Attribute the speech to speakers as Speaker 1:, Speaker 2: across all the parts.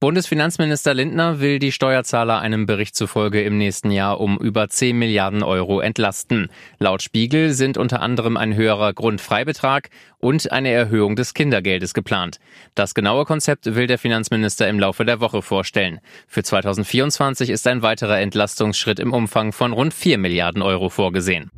Speaker 1: Bundesfinanzminister Lindner will die Steuerzahler einem Bericht zufolge im nächsten Jahr um über 10 Milliarden Euro entlasten. Laut Spiegel sind unter anderem ein höherer Grundfreibetrag und eine Erhöhung des Kindergeldes geplant. Das genaue Konzept will der Finanzminister im Laufe der Woche vorstellen. Für 2024 ist ein weiterer Entlastungsschritt im Umfang von rund 4 Milliarden Euro vorgesehen.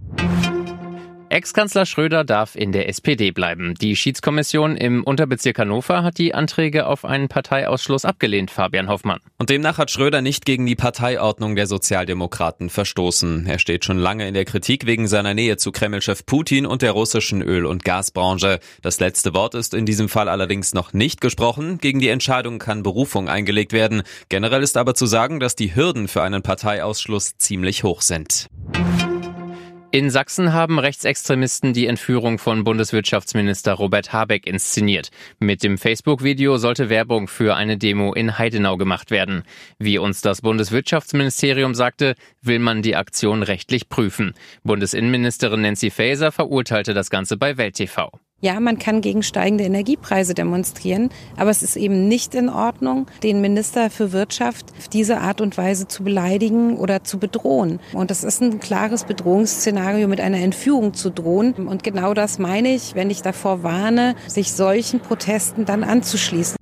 Speaker 1: Ex-Kanzler Schröder darf in der SPD bleiben. Die Schiedskommission im Unterbezirk Hannover hat die Anträge auf einen Parteiausschluss abgelehnt, Fabian Hoffmann.
Speaker 2: Und demnach hat Schröder nicht gegen die Parteiordnung der Sozialdemokraten verstoßen. Er steht schon lange in der Kritik wegen seiner Nähe zu Kremlchef Putin und der russischen Öl- und Gasbranche. Das letzte Wort ist in diesem Fall allerdings noch nicht gesprochen. Gegen die Entscheidung kann Berufung eingelegt werden. Generell ist aber zu sagen, dass die Hürden für einen Parteiausschluss ziemlich hoch sind.
Speaker 1: In Sachsen haben Rechtsextremisten die Entführung von Bundeswirtschaftsminister Robert Habeck inszeniert. Mit dem Facebook-Video sollte Werbung für eine Demo in Heidenau gemacht werden. Wie uns das Bundeswirtschaftsministerium sagte, will man die Aktion rechtlich prüfen. Bundesinnenministerin Nancy Faeser verurteilte das Ganze bei Welt TV.
Speaker 3: Ja, man kann gegen steigende Energiepreise demonstrieren, aber es ist eben nicht in Ordnung, den Minister für Wirtschaft auf diese Art und Weise zu beleidigen oder zu bedrohen. Und das ist ein klares Bedrohungsszenario, mit einer Entführung zu drohen. Und genau das meine ich, wenn ich davor warne, sich solchen Protesten dann anzuschließen.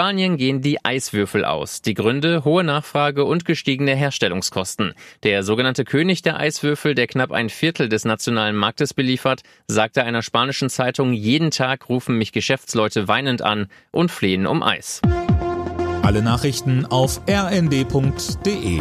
Speaker 1: Spanien gehen die Eiswürfel aus. Die Gründe hohe Nachfrage und gestiegene Herstellungskosten. Der sogenannte König der Eiswürfel, der knapp ein Viertel des nationalen Marktes beliefert, sagte einer spanischen Zeitung, jeden Tag rufen mich Geschäftsleute weinend an und flehen um Eis.
Speaker 4: Alle Nachrichten auf rnd.de